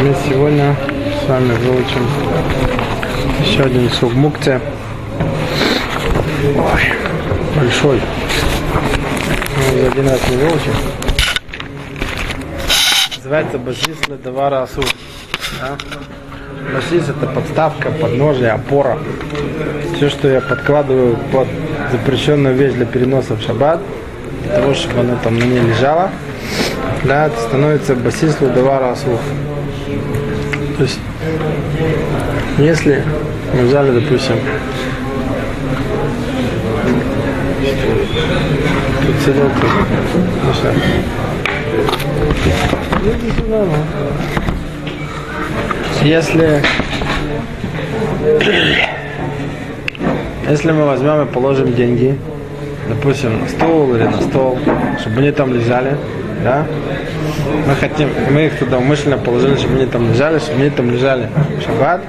Мы сегодня с вами выучим еще один сук мукте. Ой, большой. Мы один раз не выучим. Называется басис ледовара асу. Да? Басис это подставка, подножие, опора. Все, что я подкладываю под запрещенную вещь для переноса в шаббат, для того, чтобы она там на ней лежала, да, становится басис ледовара асу. То есть, если мы взяли, допустим, тут сидел тут, ну что? Иди сюда, ну. Если если мы возьмем и положим деньги, допустим, на стол или на стол, чтобы они там лежали, да, мы хотим, мы их туда умышленно положили, чтобы они там лежали, чтобы они там лежали. В шаббат,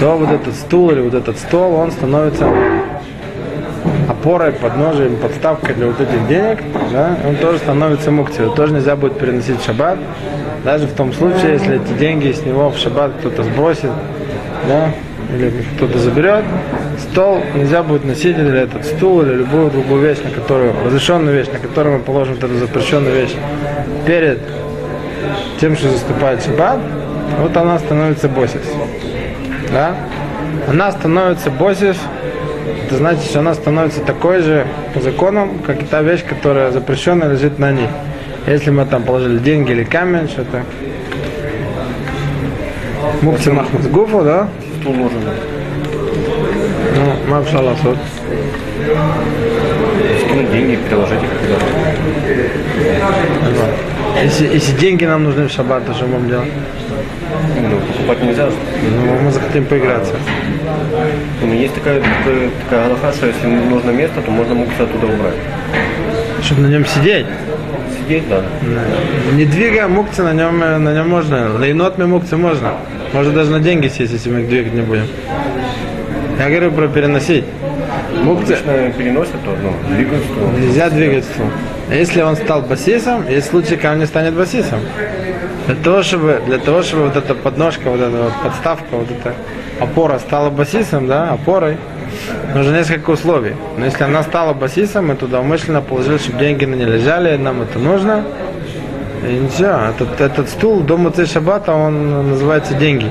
то вот этот стул или вот этот стол, он становится опорой, подножием, подставкой для вот этих денег, да, он тоже становится мукти, его тоже нельзя будет переносить в шаббат, даже в том случае, если эти деньги с него в шаббат кто-то сбросит, да, или кто-то заберет, стол нельзя будет носить, или этот стул, или любую другую вещь, на которую, разрешенную вещь, на которую мы положим эту запрещенную вещь, перед тем, что заступает шаббат, вот она становится босис. Да? Она становится босис, это значит, что она становится такой же по законам, как и та вещь, которая запрещенная лежит на ней. Если мы там положили деньги или камень, что-то. Мукти гуфу, да? Стул нужен. Переложить их куда-то. Если, если деньги нам нужны в шаббат, то что мы будем делать? Ну, покупать нельзя. Ну, мы захотим поиграться. Ну, есть такая, такая, такая галаха, что если нужно место, то можно муксы оттуда убрать. Чтобы на нем сидеть. Сидеть, да. Не двигая мукти, на нем, на нем можно. На енотме мукти можно. Может даже на деньги сесть, если мы их двигать не будем. Я говорю про переносить. Мукти Обычно переносят, то ну, двигают стул. нельзя двигать стул. Если он стал басисом, есть случай, когда он не станет басисом. Для того, чтобы, для того, чтобы вот эта подножка, вот эта вот подставка, вот эта опора стала басисом, да, опорой, нужно несколько условий. Но если она стала басисом, мы туда умышленно положили, чтобы деньги на ней лежали, нам это нужно. И ничего, этот, этот стул до Муцей Шаббата, он называется деньги.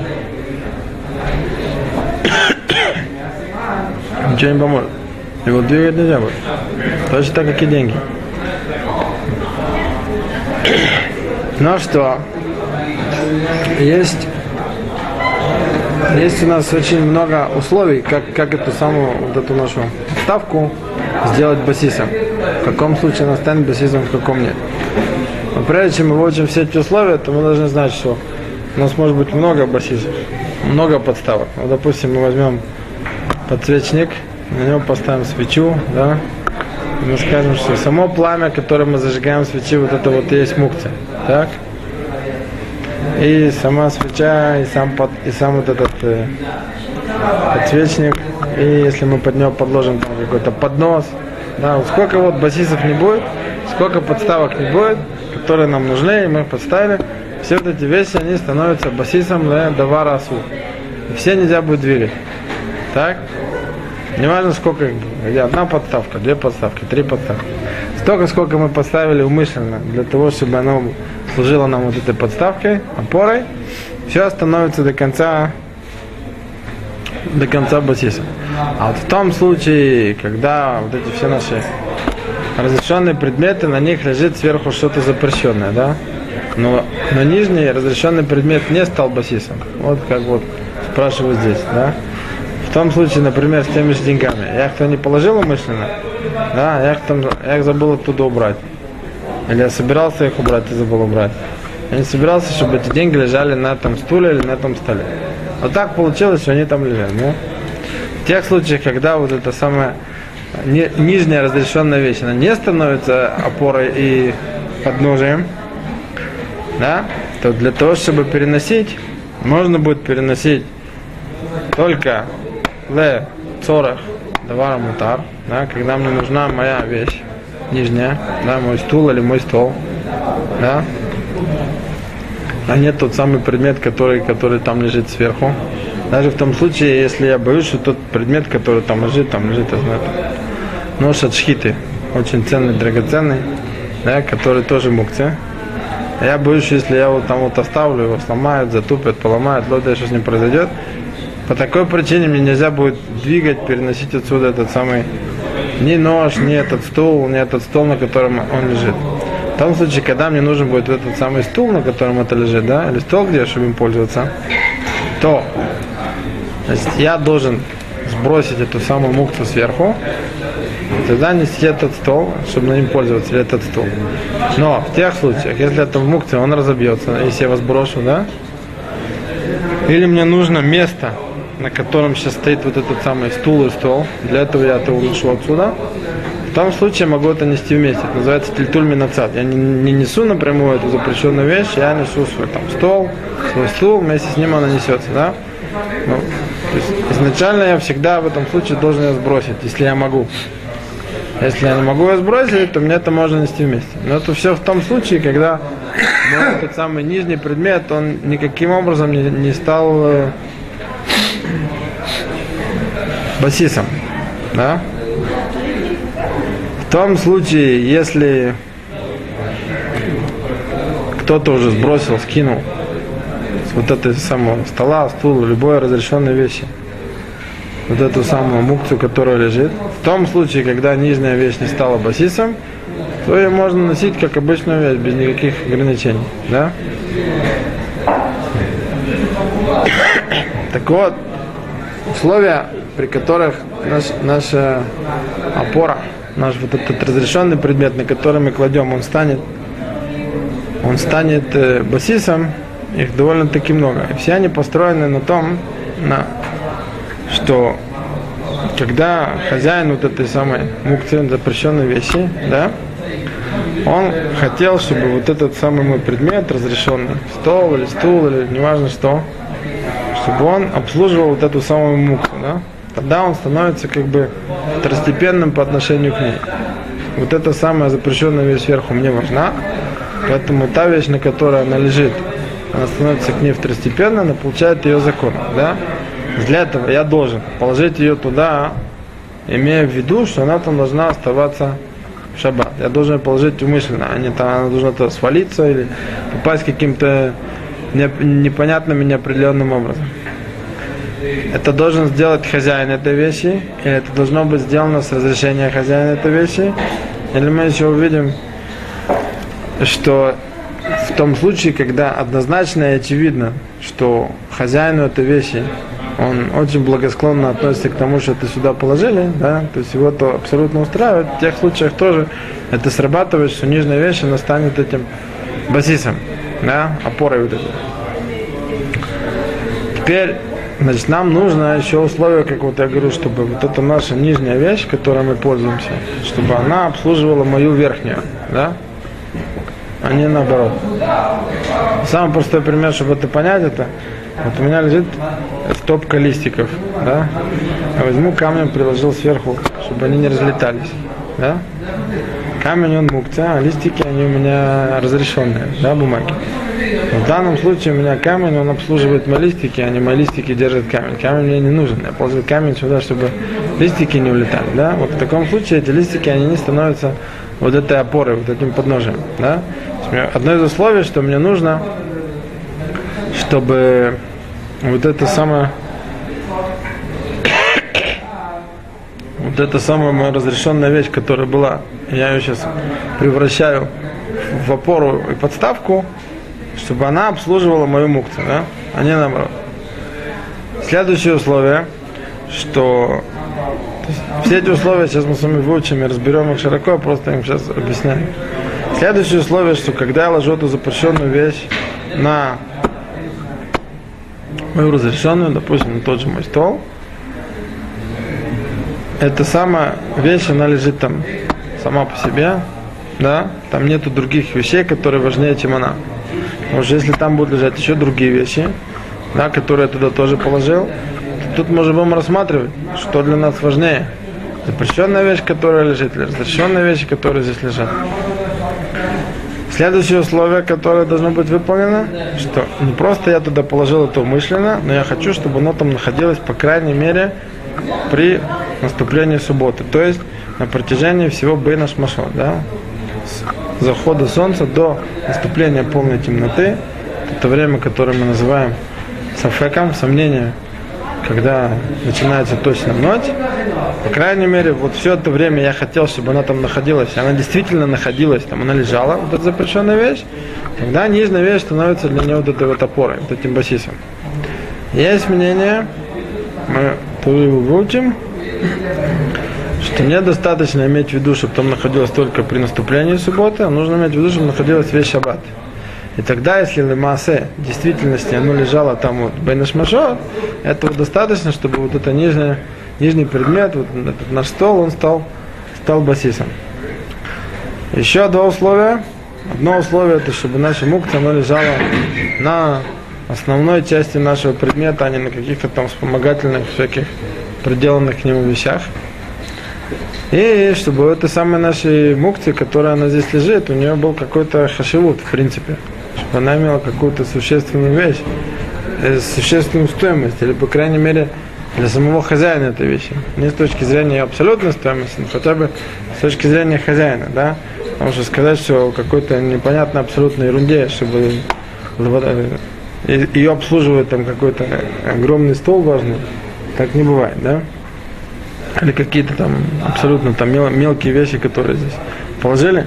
Ничего не поможет. Его двигать нельзя будет. Точно так, как и деньги. Ну что, есть, есть у нас очень много условий, как, как эту самую вот эту нашу ставку сделать басисом. В каком случае она станет басисом, в каком нет. Но прежде чем мы выучим все эти условия, то мы должны знать, что у нас может быть много басисов, много подставок. Вот, допустим, мы возьмем подсвечник, на него поставим свечу, да, и мы скажем, что само пламя, которое мы зажигаем свечи, вот это вот и есть мукция. Так? И сама свеча, и сам, под, и сам вот этот э, подсвечник, и если мы под него подложим там какой-то поднос, да, вот сколько вот басисов не будет, сколько подставок не будет, которые нам нужны, и мы их подставили, все вот эти вещи, они становятся басисом для давара асу. И все нельзя будет двигать. Так? Не важно сколько. Где Одна подставка, две подставки, три подставки. Столько, сколько мы поставили умышленно, для того, чтобы оно служило нам вот этой подставкой, опорой, все становится до конца до конца басиса. А вот в том случае, когда вот эти все наши разрешенные предметы, на них лежит сверху что-то запрещенное, да? Но, но нижний разрешенный предмет не стал басисом. Вот как вот спрашивают здесь, да? В том случае, например, с теми же деньгами. Я их то не положил умышленно, да, я их, там, я их забыл оттуда убрать. Или я собирался их убрать и забыл убрать. Я не собирался, чтобы эти деньги лежали на этом стуле или на этом столе. Вот так получилось, что они там лежали. Да? В тех случаях, когда вот эта самая ни- нижняя разрешенная вещь, она не становится опорой и подножием, да, то для того, чтобы переносить, можно будет переносить только ле цорах давара мутар, да, когда мне нужна моя вещь нижняя, да, мой стул или мой стол, да, а нет тот самый предмет, который, который там лежит сверху. Даже в том случае, если я боюсь, что тот предмет, который там лежит, там лежит, я знаю, нож от шхиты, очень ценный, драгоценный, да, который тоже мукция. А я боюсь, если я его там вот оставлю, его сломают, затупят, поломают, лодя, что с ним произойдет. По такой причине мне нельзя будет двигать, переносить отсюда этот самый ни нож, ни этот стул, ни этот стол, на котором он лежит. В том случае, когда мне нужен будет этот самый стул, на котором это лежит, да, или стол, где, чтобы им пользоваться, то значит, я должен сбросить эту самую мукцию сверху, тогда нести этот стол, чтобы на ним пользоваться, или этот стол. Но в тех случаях, если это в мукции, он разобьется, если я его сброшу, да, или мне нужно место, на котором сейчас стоит вот этот самый стул и стол, для этого я это улучшу отсюда, в том случае могу это нести вместе. Это называется тильтуль минацат. Я не, не несу напрямую эту запрещенную вещь, я несу свой там стол, свой стул, вместе с ним она несется, да? Ну, то есть изначально я всегда в этом случае должен ее сбросить, если я могу. Если я не могу ее сбросить, то мне это можно нести вместе. Но это все в том случае, когда ну, этот самый нижний предмет, он никаким образом не, не стал э, басисом. Да? В том случае, если кто-то уже сбросил, скинул с вот этой самого стола, стула, любой разрешенной вещи, вот эту самую мукцию, которая лежит, в том случае, когда нижняя вещь не стала басисом, то ее можно носить как обычную вещь, без никаких ограничений. Да? Так вот, условия, при которых наш, наша опора, наш вот этот разрешенный предмет, на который мы кладем, он станет, он станет э, басисом, их довольно-таки много. И все они построены на том, на, что когда хозяин вот этой самой мукции, запрещенной вещи, да, он хотел, чтобы вот этот самый мой предмет разрешенный, стол или стул или неважно что, чтобы он обслуживал вот эту самую муку, да, тогда он становится как бы второстепенным по отношению к ней. Вот эта самая запрещенная вещь сверху мне важна, поэтому та вещь, на которой она лежит, она становится к ней второстепенной, она получает ее закон, да. Для этого я должен положить ее туда, имея в виду, что она там должна оставаться в шаббат. Я должен положить умышленно, а не там она должна то свалиться или попасть каким-то непонятным и неопределенным образом. Это должен сделать хозяин этой вещи, или это должно быть сделано с разрешения хозяина этой вещи, или мы еще увидим, что в том случае, когда однозначно и очевидно, что хозяину этой вещи он очень благосклонно относится к тому, что это сюда положили, да, то есть его то абсолютно устраивает. В тех случаях тоже это срабатывает, что нижняя вещь, она станет этим базисом, да, опорой вот этой. Теперь, значит, нам нужно еще условие, как вот я говорю, чтобы вот эта наша нижняя вещь, которой мы пользуемся, чтобы она обслуживала мою верхнюю, да, а не наоборот. Самый простой пример, чтобы это понять, это вот у меня лежит стопка листиков, да? Я возьму камень, приложил сверху, чтобы они не разлетались, да? Камень он мукция, а листики они у меня разрешенные, да, бумаги. В данном случае у меня камень, он обслуживает мои листики, а не мои листики держат камень. Камень мне не нужен. Я положил камень сюда, чтобы листики не улетали. Да? Вот в таком случае эти листики, они не становятся вот этой опорой, вот этим подножием. Да? Одно из условий, что мне нужно, чтобы вот это самое вот это самая моя разрешенная вещь, которая была, я ее сейчас превращаю в опору и подставку, чтобы она обслуживала мою мукцию, да? а не наоборот. Следующее условие, что все эти условия сейчас мы с вами выучим и разберем их широко, я просто им сейчас объясняю. Следующее условие, что когда я ложу эту запрещенную вещь на мою разрешенную, допустим, на тот же мой стол, эта самая вещь, она лежит там сама по себе, да, там нету других вещей, которые важнее, чем она. Потому что если там будут лежать еще другие вещи, да, которые я туда тоже положил, то тут мы будем рассматривать, что для нас важнее. Запрещенная вещь, которая лежит, или разрешенная вещь, которая здесь лежат. Следующее условие, которое должно быть выполнено, что не просто я туда положил это умышленно, но я хочу, чтобы оно там находилось, по крайней мере, при наступлении субботы. То есть на протяжении всего Бейна Шмашо, да? С захода солнца до наступления полной темноты. Это время, которое мы называем сафеком, сомнение, когда начинается точно ночь. По крайней мере, вот все это время я хотел, чтобы она там находилась. Она действительно находилась, там она лежала, вот эта запрещенная вещь. Тогда нижняя вещь становится для нее вот этой вот опорой, вот этим басисом. Есть мнение, мы тоже его выучим, что недостаточно иметь в виду, чтобы там находилось только при наступлении субботы, а нужно иметь в виду, чтобы находилась весь шаббат. И тогда, если лемасе в действительности оно лежало там вот бейнашмашо, этого достаточно, чтобы вот это нижнее, нижний предмет, вот этот наш стол, он стал, стал басисом. Еще два условия. Одно условие, это чтобы наша мукта, оно лежало на основной части нашего предмета, а не на каких-то там вспомогательных всяких приделанных к нему вещах. И чтобы у этой самой нашей мукции, которая она здесь лежит, у нее был какой-то хашивут, в принципе. Чтобы она имела какую-то существенную вещь, э, существенную стоимость, или, по крайней мере, для самого хозяина этой вещи. Не с точки зрения ее абсолютной стоимости, но хотя бы с точки зрения хозяина, да. Потому что сказать, что какой-то непонятной абсолютной ерунде, чтобы ее обслуживает там какой-то огромный стол важный, так не бывает, да? Или какие-то там абсолютно там мел, мелкие вещи, которые здесь положили.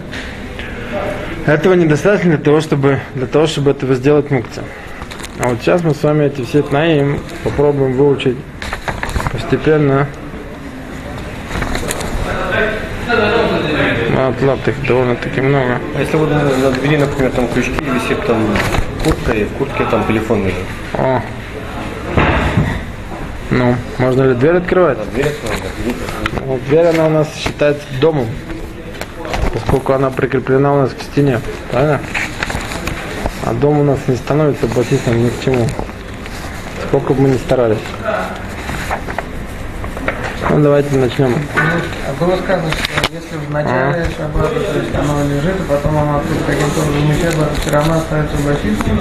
Этого недостаточно для того, чтобы, для того, чтобы этого сделать мукция. А вот сейчас мы с вами эти все тнаим попробуем выучить постепенно. Матлап их довольно-таки много. А если вот на, на двери, например, там крючки висит там куртка, и в куртке там телефон лежит. О. Ну, можно ли дверь открывать? Да, дверь открывать, да. Вот дверь она у нас считается домом, поскольку она прикреплена у нас к стене, правильно? А дом у нас не становится басистом ни к чему. Сколько бы мы ни старались. Ну, давайте начнем. А было сказано, что если в начале шаббата, то есть оно лежит, а потом оно тут каким-то образом исчезло, то все равно остается басистом.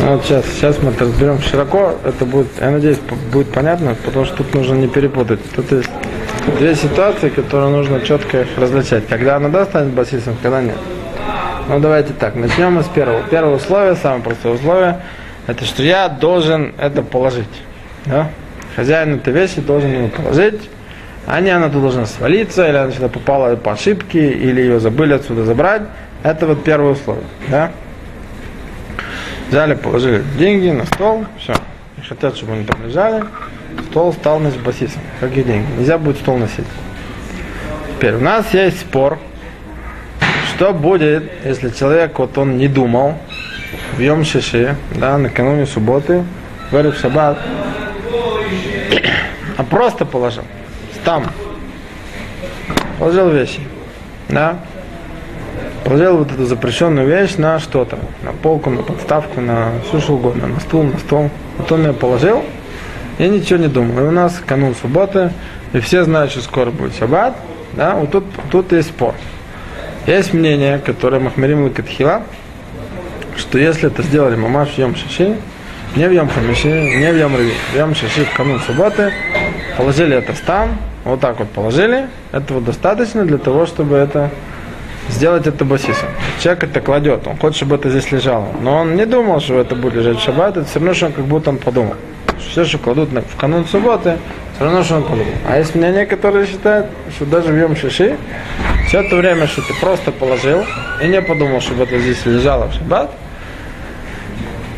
Ну, Вот сейчас, сейчас мы это разберем широко. Это будет, я надеюсь, будет понятно, потому что тут нужно не перепутать. Тут есть две ситуации, которые нужно четко их различать. Когда она да, станет басистом, когда нет. Ну давайте так, начнем мы с первого. Первое условие, самое простое условие, это что я должен это положить. Да? Хозяин этой вещи должен ее положить, а не она тут должна свалиться, или она сюда попала по ошибке, или ее забыли отсюда забрать. Это вот первое условие. Да? Взяли, положили деньги на стол, все. И хотят, чтобы они там лежали. Стол стал значит, басисом. Какие деньги? Нельзя будет стол носить. Теперь у нас есть спор, что будет, если человек, вот он не думал, в Йом Шиши, да, накануне субботы, говорит в шаббат, а просто положил, там, положил вещи, да, положил вот эту запрещенную вещь на что-то, на полку, на подставку, на все что угодно, на стул, на стол. Вот он ее положил, я ничего не думал. И у нас канун субботы, и все знают, что скоро будет шаббат, да, вот тут, тут есть спор. Есть мнение, которое Махмарим Лакатхила, что если это сделали мамаш в Йом Шиши, не в Йом Хамиши, не в Йом Рави, в Йом Шиши в канун субботы, положили это там, вот так вот положили, этого достаточно для того, чтобы это сделать это басисом. Человек это кладет, он хочет, чтобы это здесь лежало. Но он не думал, что это будет лежать в шаббат, это все равно, что он как будто он подумал. Все, что кладут в канун субботы, все равно, что он подумал. А есть мнение, которое считает, что даже в Йом Шиши, все это время, что ты просто положил и не подумал, чтобы это здесь лежало в шаббат,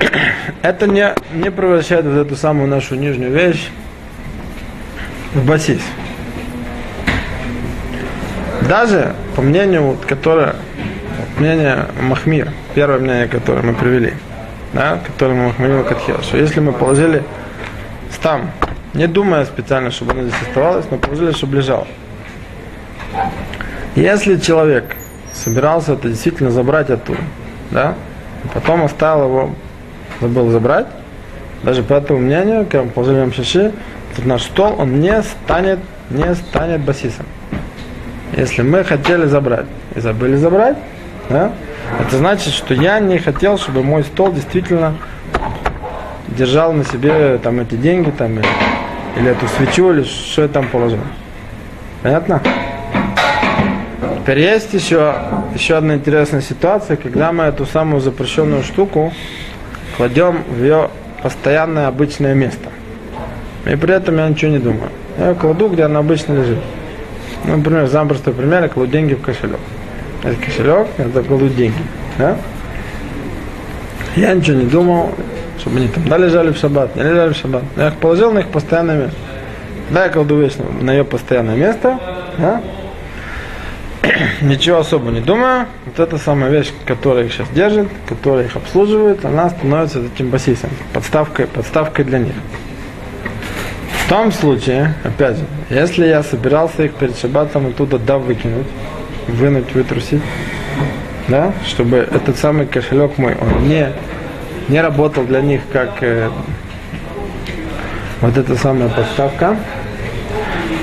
это не, не превращает вот эту самую нашу нижнюю вещь в басис. Даже по мнению, вот, которое, мнение Махмир, первое мнение, которое мы привели, да, которое мы Махмирил Катхил, что если мы положили там, не думая специально, чтобы оно здесь оставалось, но положили, чтобы лежало. Если человек собирался это действительно забрать оттуда, да, потом оставил его, забыл забрать, даже по этому мнению, когда мы положили в шиши, наш стол, он не станет, не станет басисом. Если мы хотели забрать и забыли забрать, да, Это значит, что я не хотел, чтобы мой стол действительно держал на себе там эти деньги там, или, или эту свечу, или что я там положил. Понятно? Теперь есть еще, еще одна интересная ситуация, когда мы эту самую запрещенную штуку кладем в ее постоянное обычное место. И при этом я ничего не думаю. Я ее кладу, где она обычно лежит. Ну, например, самый простой пример, я кладу деньги в кошелек. Это кошелек, туда кладу деньги. Да? Я ничего не думал, чтобы они там да, лежали в шаббат, не лежали в шаббат. Я их положил на их постоянное место. Да, я кладу вещь на ее постоянное место. Да? Ничего особо не думаю. Вот эта самая вещь, которая их сейчас держит, которая их обслуживает, она становится таким басисом, подставкой, подставкой для них. Том случае, опять же, если я собирался их перед шаббатом оттуда да выкинуть, вынуть, вытрусить, да, чтобы этот самый кошелек мой, он не, не работал для них как э, вот эта самая подставка,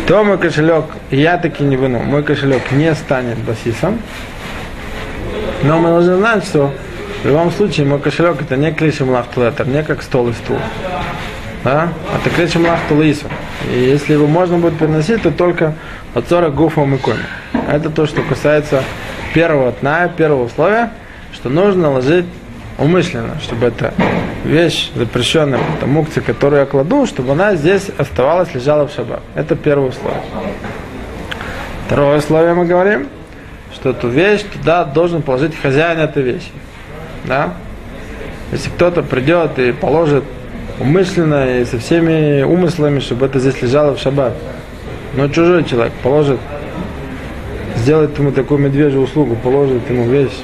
то мой кошелек, я таки не выну, мой кошелек не станет басисом. Но мы должны знать, что в любом случае мой кошелек это не клишем лахтулетер, не как стол и стул. Да? Это клишем лахтулису. И если его можно будет переносить, то только от 40 гуфом и коми. Это то, что касается первого тная, первого условия, что нужно ложить умышленно, чтобы эта вещь запрещенная, это мукция, которую я кладу, чтобы она здесь оставалась, лежала в шаббат. Это первое условие. Второе условие мы говорим, что эту вещь туда должен положить хозяин этой вещи. Да? Если кто-то придет и положит умышленно и со всеми умыслами, чтобы это здесь лежало в шаббат, но чужой человек положит, сделает ему такую медвежью услугу, положит ему вещь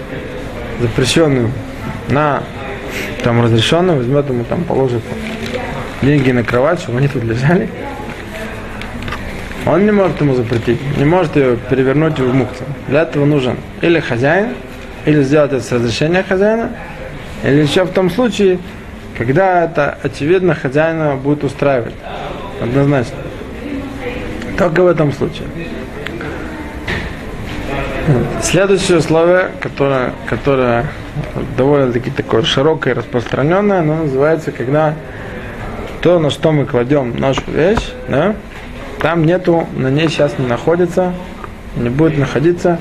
запрещенную на там разрешенную, возьмет ему там, положит деньги на кровать, чтобы они тут лежали. Он не может ему запретить, не может ее перевернуть в мукцию. Для этого нужен или хозяин, или сделать это с разрешения хозяина, или еще в том случае, когда это очевидно хозяина будет устраивать. Однозначно. Только в этом случае. Следующее условие, которое, которое довольно-таки такое широкое и распространенное, оно называется, когда то, на что мы кладем нашу вещь, да, там нету, на ней сейчас не находится, не будет находиться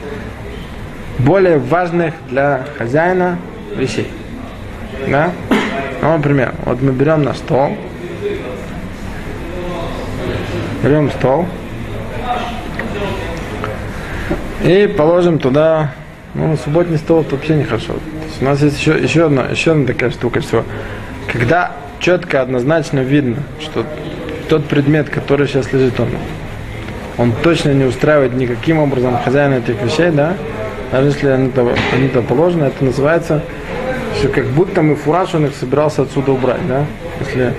более важных для хозяина вещей. Да? Ну, например, вот мы берем наш стол, берем стол, и положим туда, ну, субботний стол это вообще нехорошо. У нас есть еще, еще, одна, еще одна такая штука, что когда четко, однозначно видно, что тот предмет, который сейчас лежит, он, он точно не устраивает никаким образом хозяина этих вещей, да, даже если они то, они то положены, это называется, что как будто мы фураж он их собирался отсюда убрать, да, если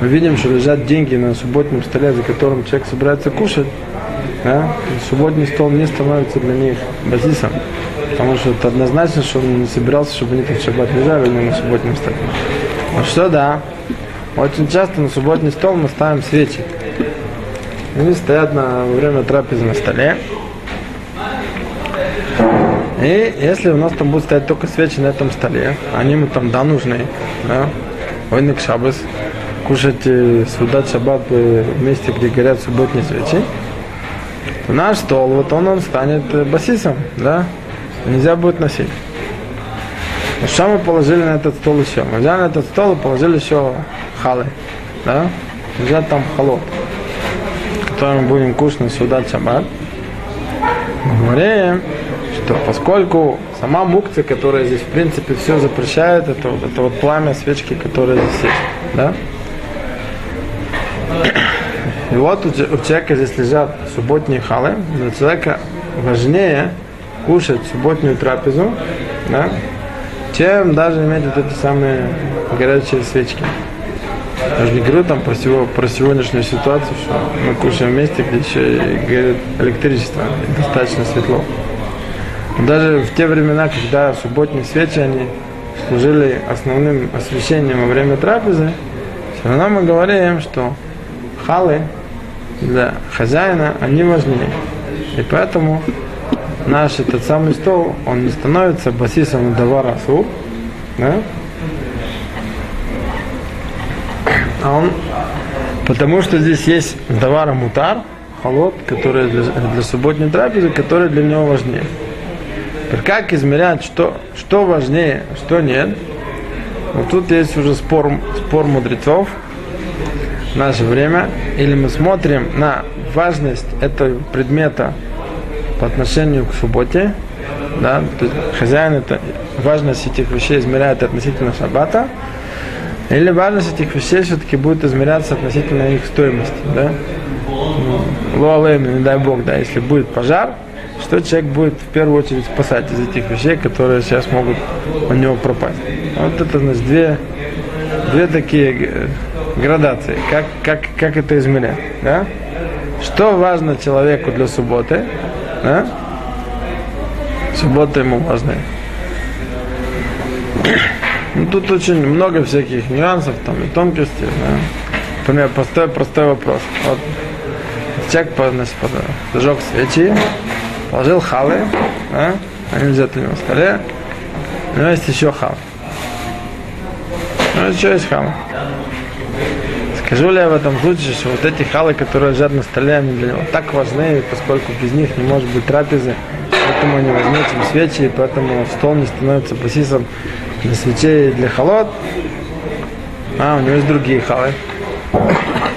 мы видим, что лежат деньги на субботнем столе, за которым человек собирается кушать, да, субботний стол не становится для них базисом, потому что это однозначно, что он не собирался, чтобы они тут шаббат лежали на субботнем столе. Ну что да, очень часто на субботний стол мы ставим свечи. Они стоят на, время трапезы на столе. И если у нас там будут стоять только свечи на этом столе, они мы там да нужны, да, войник шабас, кушать судат шаббат в месте, где горят субботние свечи, то наш стол, вот он, он станет басисом, да, нельзя будет носить. Но что мы положили на этот стол еще? Мы взяли на этот стол и положили еще халы, да, взять там холод, который мы будем кушать на судат шаббат. Говорим, что поскольку сама мукция, которая здесь в принципе все запрещает, это, это вот пламя свечки, которое здесь есть, да, и вот у, человека здесь лежат субботние халы. Для человека важнее кушать субботнюю трапезу, да, чем даже иметь вот эти самые горячие свечки. Я же не говорю там про, всего, про сегодняшнюю ситуацию, что мы кушаем вместе, где еще горит электричество, и достаточно светло. Даже в те времена, когда субботние свечи, они служили основным освещением во время трапезы, все равно мы говорим, что халы для хозяина, они важнее. И поэтому наш этот самый стол, он не становится басисом давара асур, да? А он, потому что здесь есть давара мутар, холод, который для, для субботней трапезы, который для него важнее. Как измерять, что, что важнее, что нет? Вот тут есть уже спор, спор мудрецов в наше время. Или мы смотрим на важность этого предмета по отношению к субботе, да, то есть хозяин это важность этих вещей измеряет относительно шаббата, или важность этих вещей все-таки будет измеряться относительно их стоимости, да? Луалейм, не дай бог, да, если будет пожар, что человек будет в первую очередь спасать из этих вещей, которые сейчас могут у него пропасть. Вот это, значит, две, две такие градации. Как, как, как это измерять, да? Что важно человеку для субботы, да? Суббота ему важна. Ну, тут очень много всяких нюансов там и тонкостей. Да? Например, простой, простой вопрос. Вот человек значит, зажег свечи, положил халы, да? они него на столе, у него есть еще хал. Ну, еще есть халы. Скажу ли я в этом случае, что вот эти халы, которые лежат на столе, они для него так важны, поскольку без них не может быть трапезы, поэтому важнее, чем свечи, и поэтому стол не становится басисом для свечей и для холод. А, у него есть другие халы.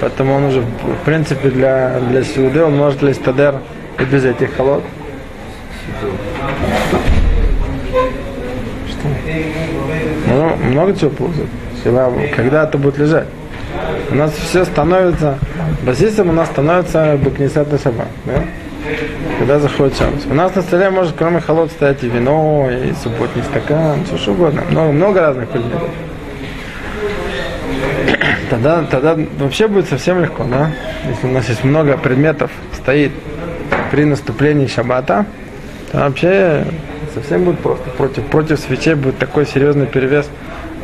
Поэтому он уже, в принципе, для, для сюды он может лезть тадер и без этих холод. Что? Ну, много чего получится. Когда это будет лежать. У нас все становится, басистом у нас становится бакнисат на шаббат. Да? Когда заходит шаббат. У нас на столе может кроме холод стоять и вино, и субботний стакан, все что угодно. Много, много разных предметов. Тогда, тогда вообще будет совсем легко, да? Если у нас есть много предметов, стоит при наступлении шаббата, то вообще совсем будет просто. Против, против свечей будет такой серьезный перевес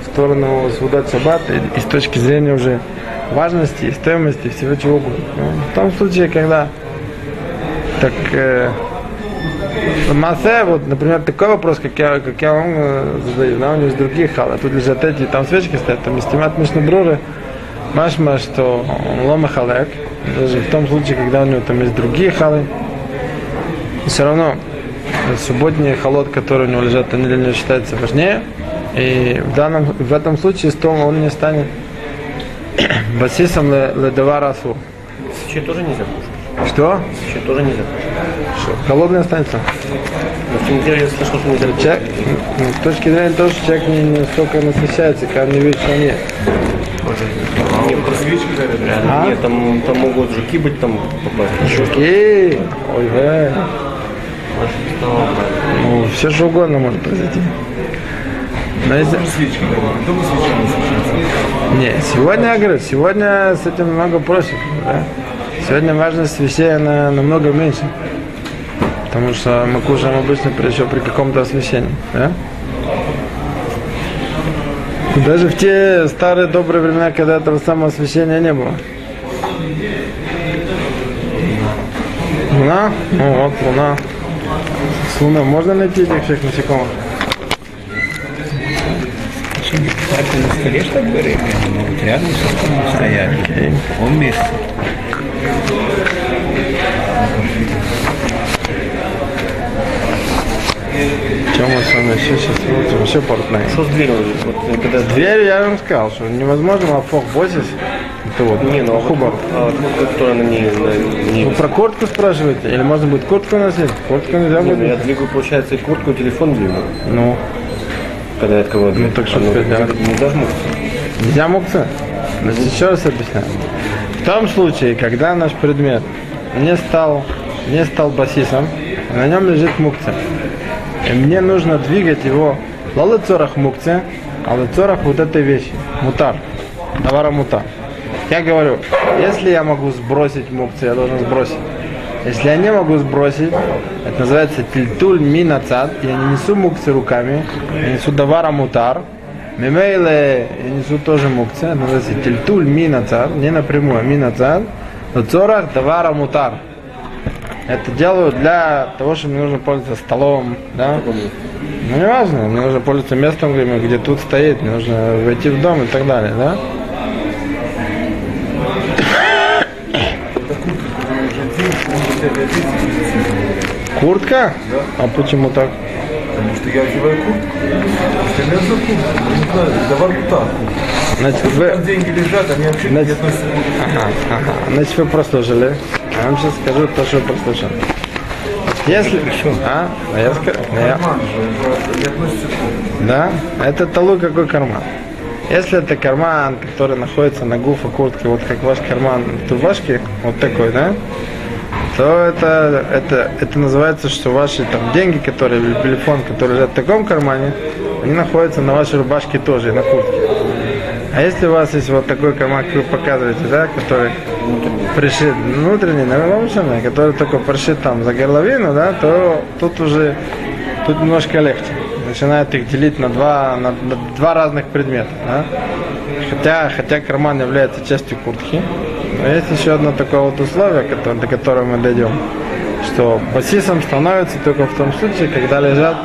в сторону Судат Шаббат и, и с точки зрения уже важности и стоимости всего чего угодно. Ну, в том случае, когда так э, массе, вот, например, такой вопрос, как я, как я вам э, задаю, да, у него есть другие халы, а тут лежат эти, там свечки стоят, там истимат Мишнабруры, Машма, что он лома халек, даже в том случае, когда у него там есть другие халы, все равно субботний холод, который у него лежат, они для него считаются важнее, и в, данном, в этом случае стол он не станет басисом ледовара асур. Свечи тоже нельзя кушать. Что? Свечи тоже нельзя Что? Холодный останется. Но в деле я слышал, что нельзя кушать. Человек, с точки зрения того, что человек не, не столько насыщается, когда он не видит, что нет. Нет, просто А? Нет, там, там могут жуки быть там попасть. Жуки, ой, э. Ну, все что угодно может произойти. Но если... Не, сегодня, я говорю, сегодня с этим намного проще. Да? Сегодня важность вещей она намного меньше. Потому что мы кушаем обычно при, еще при каком-то освещении. Да? Даже в те старые добрые времена, когда этого самого освещения не было. Луна? Ну вот, луна. С можно найти этих всех насекомых? Это на столе, что ли, рыбы? Они могут рядом со столом стоять. В каком месте? Чем мы с вами все сейчас смотрим? Все портные. Что с дверью? Вот, когда Дверь я вам сказал, что невозможно лапфок босис. Это вот, Не, ну а хубар. а вот куртка, которая на ней, на ней Вы про куртку спрашиваете? Или можно будет куртку носить? Куртку нельзя Не, ну я будет. двигаю, получается, и куртку, и телефон двигаю, Ну, когда я открываю дверь. так что А, ну? Не дожмутся. нельзя мукться. Значит, еще раз объясняю. В том случае, когда наш предмет не стал, не стал басисом, на нем лежит мукция. И мне нужно двигать его лалыцорах мукция, а лыцорах вот этой вещи. Мутар. Товара мутар. Я говорю, если я могу сбросить мукцию, я должен сбросить. Если я не могу сбросить, это называется тильтуль минацад, я не несу мукцы руками, я несу давара мутар, мимейле я несу тоже мукцы, это называется тильтуль минацад, не напрямую, а минацад, но цорах давара мутар. это делаю для того, что мне нужно пользоваться столом, да? Ну, не важно, мне нужно пользоваться местом, где, где тут стоит, мне нужно войти в дом и так далее, да? Куртка? А почему так? Потому что я одеваю куртку. Это мясо куртка. Ну, Не знаю, давай вот так. Значит, Там вы, деньги лежат, они вообще не Значит- относятся к куртке. ага, ага. Значит, вы прослушали. Я вам сейчас скажу то, что вы прослушали. Если... А? А я скажу. Я... Не. Да? Это талуй какой карман. Если это карман, который находится на гуфа куртки, вот как ваш карман в рубашке, вот такой, да? То это, это, это называется, что ваши там деньги, которые, или телефон, который лежат в таком кармане, они находятся на вашей рубашке тоже, и на куртке. А если у вас есть вот такой карман, как вы показываете, да, который пришит внутренний, наверное, который только пришит там за горловину, да, то тут уже тут немножко легче. Начинают их делить на два, на, на два разных предмета. Да? Хотя, хотя карман является частью куртки. Но есть еще одно такое вот условие, до которого мы дойдем, что басисом становится только в том случае, когда лежат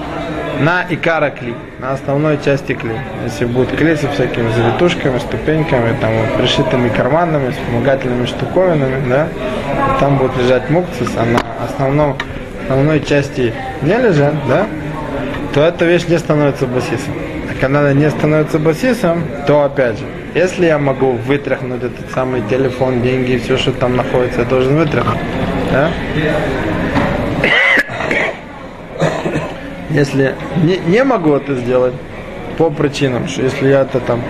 на икара кли, на основной части кли. Если будут клей со всякими завитушками, ступеньками, там, вот, пришитыми карманами, вспомогательными штуковинами, да, там будут лежать мукцис, а на основном, основной части не лежат, да, то эта вещь не становится басисом. А она не становится басисом, то опять же, если я могу вытряхнуть этот самый телефон, деньги и все, что там находится, я должен вытряхнуть. Да? Если не, не могу это сделать по причинам, что если я это там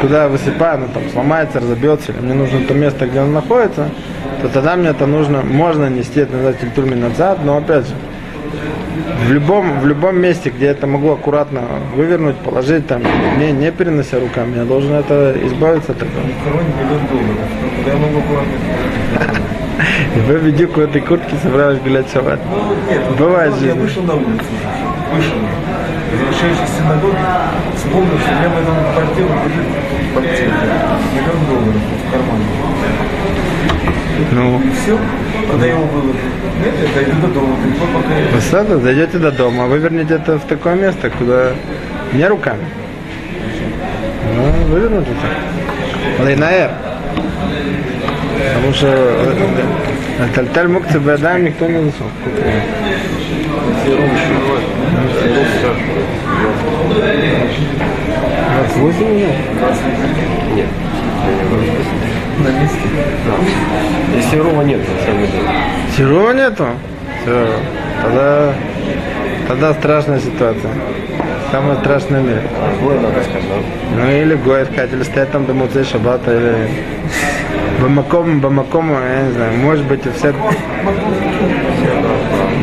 куда я высыпаю, оно там сломается, разобьется, или мне нужно то место, где оно находится, то тогда мне это нужно, можно нести это назад назад, но опять же, в любом, в любом месте, где это могу аккуратно вывернуть, положить, там, не, не перенося руками, я должен это избавиться от этого. Ну, И вы в видюку этой куртки собрались гулять шаббат. Ну, нет, Бывает вот же. Я вышел на улицу. Вышел. Возвращаюсь из синагоги, вспомнил, что у меня в этом пальте лежит пальте. Миллион долларов в кармане. Ну, И все. Его выложу. Нет, я дойду до дома. Пришло пока я... вы дойдете до дома, вывернете это в такое место, куда не руками. Ну, вывернуть это. Лейнаэр. Потому что э, Тальталь мукцы бедаем никто не несет. 28 уже? На месте. Если рова нет, то что мы делаем? Серова нету? Все. Тогда, тогда страшная ситуация. Самая страшная в мире. Гой надо сказать, да? Ну или гой искать, или стоять там до муцей шабата, или бамаком, бамаком, я не знаю, может быть и все...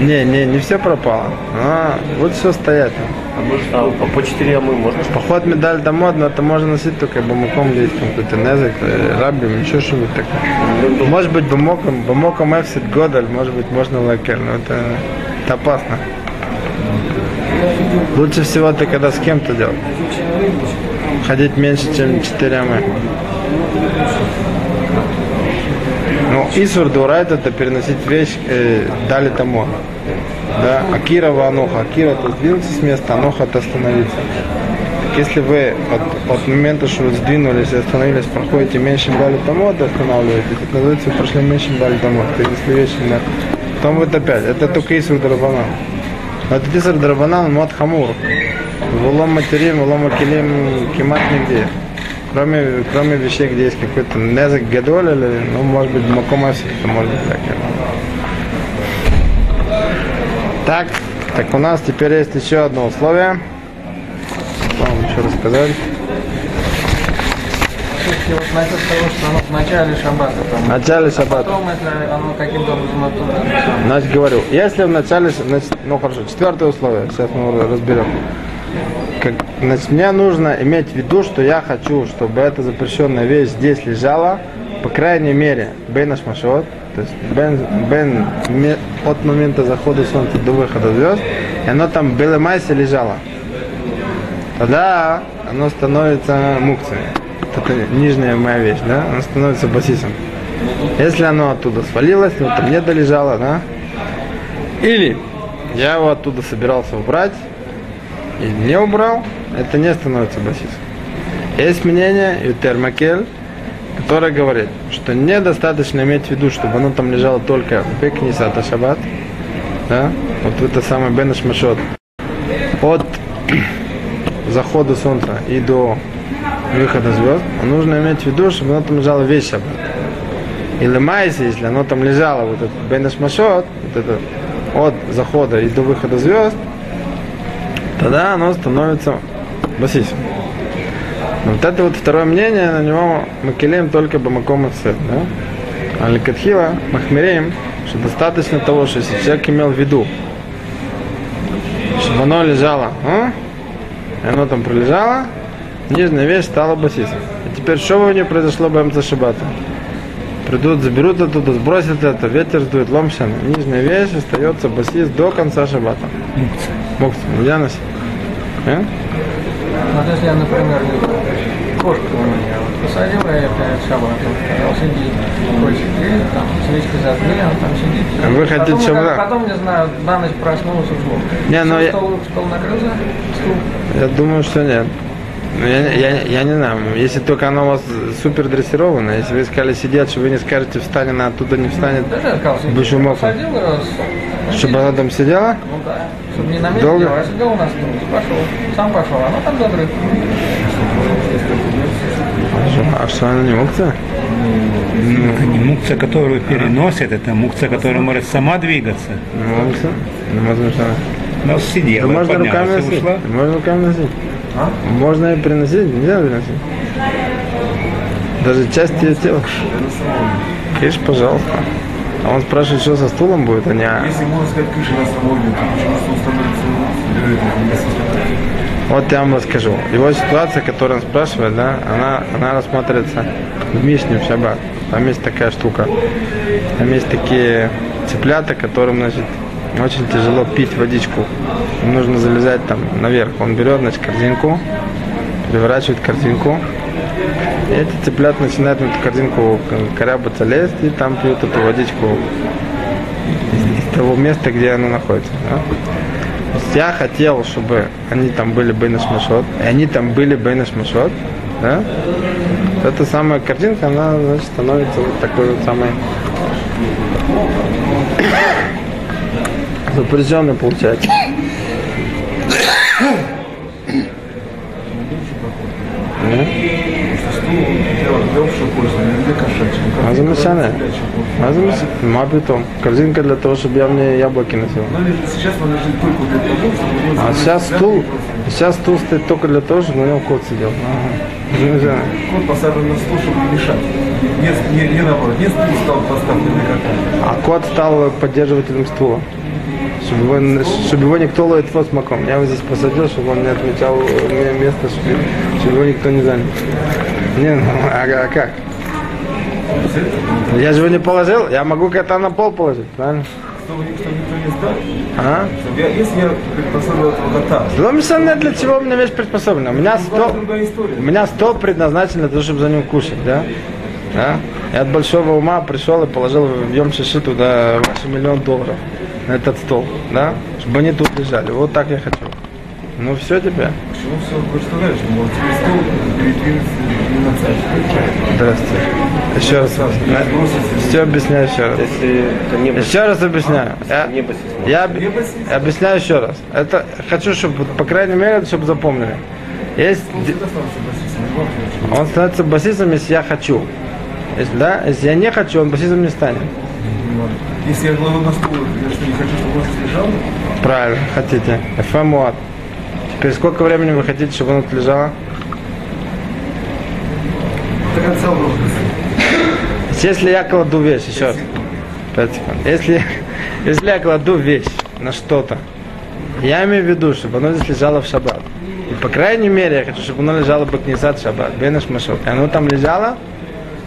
Не, не, не все пропало. А, вот все стоять. А, по- по 4 ямы можно? Поход медаль домой, но это можно носить только бамаком, есть там какой-то незик, э, рабим, еще что-нибудь такое. Может быть бамоком, бамоком эфсит годаль, может быть можно лакер, но это, это опасно. Лучше всего ты когда с кем-то делать. Ходить меньше, чем 4 амы. Ну, Исур Дурайт это переносить вещь э, дали тому. Да, Акира Вануха. Акира это сдвинуться с места, Ануха это остановиться. Если вы от, от момента, что вы сдвинулись и остановились, проходите меньше дали тому, то останавливаетесь. Это называется, вы прошли меньше дали тому. То если вещи на... Потом вот опять. Это только Исур Дарабанан. Но это Исур Дарабанан Мот Хамур. В улом материм, в улом акилим кемат нигде. Кроме, кроме вещей, где есть какой-то незак гадоль или, ну, может быть, макомаси, это может быть так. Так, так у нас теперь есть еще одно условие. Что вам еще рассказать? Вот насчет того, что оно в начале шаббата. Там, В начале шаббата. Потом, если оно каким-то образом оттуда. Значит, говорю, если в начале, значит, ну хорошо, четвертое условие, сейчас мы разберем. Как, значит, мне нужно иметь в виду, что я хочу, чтобы эта запрещенная вещь здесь лежала, по крайней мере, бен ашмашот, то есть бен, бен от момента захода солнца до выхода звезд, и оно там в майсе лежало. Тогда оно становится мукцией. Это нижняя моя вещь, да? Она становится басисом. Если оно оттуда свалилось, ну там не долежало, да? Или я его оттуда собирался убрать и не убрал, это не становится басисом. Есть мнение Ютер Макель, которое говорит, что недостаточно иметь в виду, чтобы оно там лежало только в Бекнисата Шаббат, да? вот в это самое Бенеш Машот, от захода солнца и до выхода звезд, нужно иметь в виду, чтобы оно там лежало весь шаббат. Или майси, если оно там лежало, вот этот Бенеш Машот, вот это от захода и до выхода звезд, тогда оно становится басисом. Но вот это вот второе мнение, на него мы килеем только бамаком да? А Ликатхила махмиреем, что достаточно того, что если человек имел в виду, чтобы оно лежало, а? и оно там пролежало, нижняя вещь стала басисом. И теперь что у нее произошло бы за шабата? Придут, заберут оттуда, сбросят это, ветер сдует, ломшан. Нижняя вещь остается басис до конца шабата. Мукция, нельзя носить. А? Вот если я, например, кошку у меня вот посадила я перед шабатом, сказал, сиди, кошек, там свечку зажгли, он там сидит. Вы хотите, потом, чтобы- Потом, не знаю, на ночь проснулся, уснул. Не, Всё, я- стол, стол накрылся, стул. Я думаю, что нет. Ну, Я, я, я не знаю, если только оно у вас супер дрессировано, если вы сказали сидеть, что вы не скажете встань, она оттуда не встанет, ее, с- чтобы она там сидела, Ну да, чтобы не на месте Долго? делал, а сидел у нас, ну, пошел, сам пошел, оно там задрыт. а что она не мукция? Это не мукция, которую переносит, это мукция, которая может сама двигаться. Не мукция? Ну, что она- Но Да сидела, можно руками поднялась и носить. ушла. Можно руками носить. Можно и приносить, нельзя приносить. Даже часть ее тела. Киш, пожалуйста. А он спрашивает, что со стулом будет, а не... а- Если можно сказать, крыша на самом деле, то почему стул становится Вот я вам расскажу. Его ситуация, которую он спрашивает, да, она, она рассматривается в Мишне в Шаббат. Там есть такая штука. Там есть такие цыплята, которым, значит, очень тяжело пить водичку. Им нужно залезать там наверх. Он берет, значит, корзинку, переворачивает корзинку. И эти цыплят начинают на эту корзинку корябаться, лезть, и там пьют эту водичку из, из того места, где она находится. да. Я хотел, чтобы они там были Бейнаш Машот, и они там были Бейнаш Машот, да? Эта самая картинка, она, значит, становится вот такой вот самой получается. Курс, не кошачий. А замешанная? А замешанная? Ма питом. Корзинка для того, чтобы я в ней яблоки носил. Она лежит, сейчас она лежит только для того, чтобы у него А сейчас стул, сейчас стул стоит только для того, чтобы на нем кот сидел. Ага. Кот посажен на стул, чтобы не мешать. Не, не, не наоборот, не стул стал поставлен на как А кот стал поддерживателем стула. Чтобы его, чтобы его никто ловит фосмаком. Я его здесь посадил, чтобы он не отмечал мне место, чтобы, чтобы его никто не занял. Не, ну, а, а как? Я же его не положил, я могу кота на пол положить, правильно? Чтобы никто, никто не знал. А? Чтобы я, если я предпоставил этого кота, Ломисанная для чего у меня вещь приспособлена? У меня это стол, у меня стол предназначен для того, чтобы за ним кушать, да? Да? Я от большого ума пришел и положил в Йом Шиши туда ваши миллион долларов на этот стол, да? Чтобы они тут лежали. Вот так я хочу. Ну все теперь. Почему все представляешь, тебе стол передвинуть на. Здравствуйте. Еще раз. Все объясняю еще раз. Если Еще раз объясняю. Я, не басис. я об- объясняю еще раз. Это хочу, чтобы, по крайней мере, чтобы запомнили. Есть, он становится басистом, если я хочу. Если, да? если я не хочу, он басистом не станет. Если я кладу на стул, я что, не хочу, чтобы он лежал? Правильно, хотите. ФМУАТ. Теперь сколько времени вы хотите, чтобы оно тут лежало? До конца урока. Если я кладу вещь, еще раз. Пять секунд. Если, если я кладу вещь на что-то, я имею в виду, чтобы оно здесь лежало в шаббат. И по крайней мере, я хочу, чтобы оно лежало бы книсат шаббат, бенеш машот. И оно там лежало,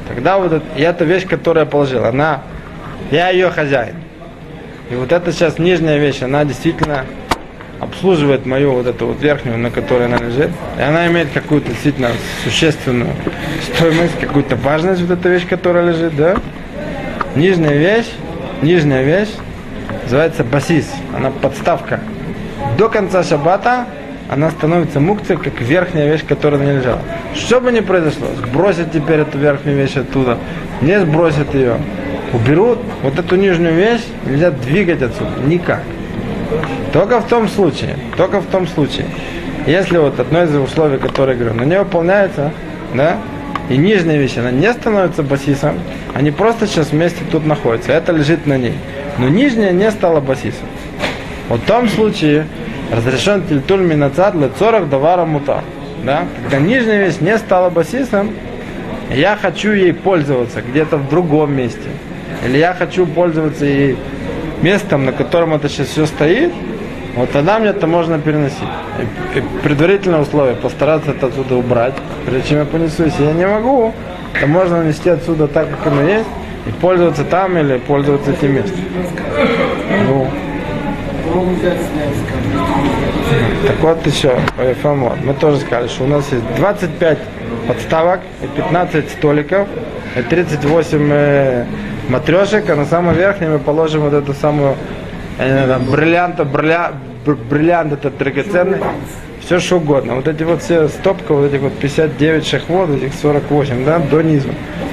тогда вот это, и эта вещь, которую я положил, она, я ее хозяин. И вот эта сейчас нижняя вещь, она действительно обслуживает мою вот эту вот верхнюю, на которой она лежит. И она имеет какую-то действительно существенную стоимость, какую-то важность, вот эта вещь, которая лежит, да? Нижняя вещь, нижняя вещь называется басис. Она подставка. До конца шаббата она становится мукцией, как верхняя вещь, которая на ней лежала. Что бы ни произошло, сбросят теперь эту верхнюю вещь оттуда, не сбросят ее, уберут, вот эту нижнюю вещь нельзя двигать отсюда, никак. Только в том случае, только в том случае, если вот одно из условий, которое говорю, на не выполняется, да, и нижняя вещь, она не становится басисом, они просто сейчас вместе тут находятся, это лежит на ней. Но нижняя не стала басисом. Вот в том случае разрешен тильтуль минацат лецорах давара мута. Да? Когда нижняя вещь не стала басисом, я хочу ей пользоваться где-то в другом месте. Или я хочу пользоваться ей местом, на котором это сейчас все стоит, вот тогда мне это можно переносить. И, и предварительное условие постараться это отсюда убрать, прежде чем я понесу. Если я не могу, то можно нанести отсюда так, как оно есть, и пользоваться там или пользоваться этим местом. Ну, так вот еще, э, Фомо, мы тоже сказали, что у нас есть 25 подставок, и 15 столиков, и 38 э, матрешек, а на самом верхнем мы положим вот эту самую знаю, там, бриллиант, брилля, бр- бриллиант этот драгоценный, все что угодно. Вот эти вот все стопка, вот этих вот 59 шахвод, этих 48, да, до низу.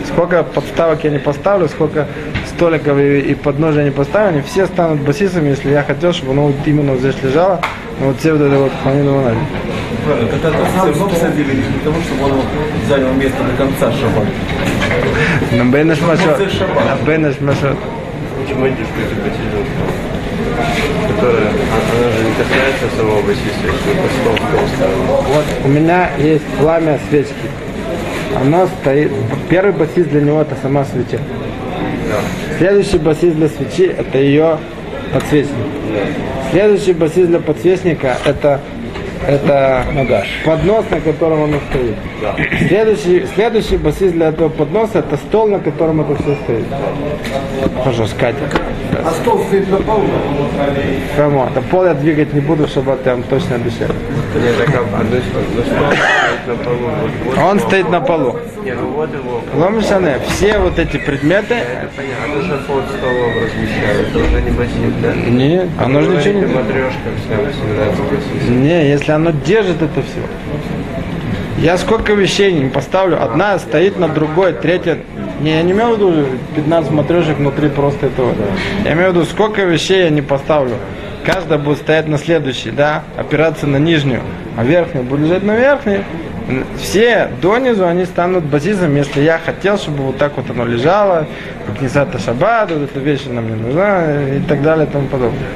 Сколько подставок я не поставлю, сколько столиков и, и подножия не поставлю, они все станут басисами, если я хотел, чтобы оно вот именно вот здесь лежало, ну, вот все вот это вот так это равно посадили не для того, чтобы он занял место до конца На бейнаш машот. На бейнаш машот. Почему эти штуки потяжелые? Которая, а- она же не касается самого по ставим. Вот у меня есть пламя свечки. Оно стоит. Первый басист для него это сама свеча. Следующий басист для свечи это ее подсвечник. Следующий басист для подсвечника это это поднос, на котором оно стоит. Следующий, следующий басист для этого подноса это стол, на котором это все стоит. Пожалуйста, Катя. А стол стоит на полу? Кому? Это пол я двигать не буду, чтобы я вам точно. Нет, так а на полу. Вот, вот Он стоит на полу. Ну вот его. Ломишане, все вот эти предметы, Понятно, а то, что под столом размещают, это уже не басист, да? не, оно же ничего не... Не, если оно держит это все. Я сколько вещей не поставлю, одна стоит на другой, третья... Не, я не имею в виду 15 матрешек внутри просто этого. Я имею в виду, сколько вещей я не поставлю. Каждая будет стоять на следующей, да, опираться на нижнюю, а верхняя будет лежать на верхней. Все донизу они станут базисом, если я хотел, чтобы вот так вот оно лежало, как Нисата Шаббат, вот эта вещь нам не нужна и так далее и тому подобное.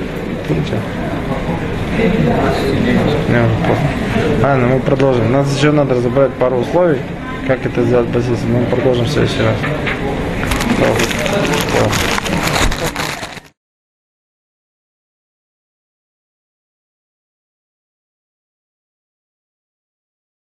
Уже поздно. Ладно, мы продолжим. Нас еще надо разобрать пару условий, как это сделать базисом. Мы продолжим в следующий раз.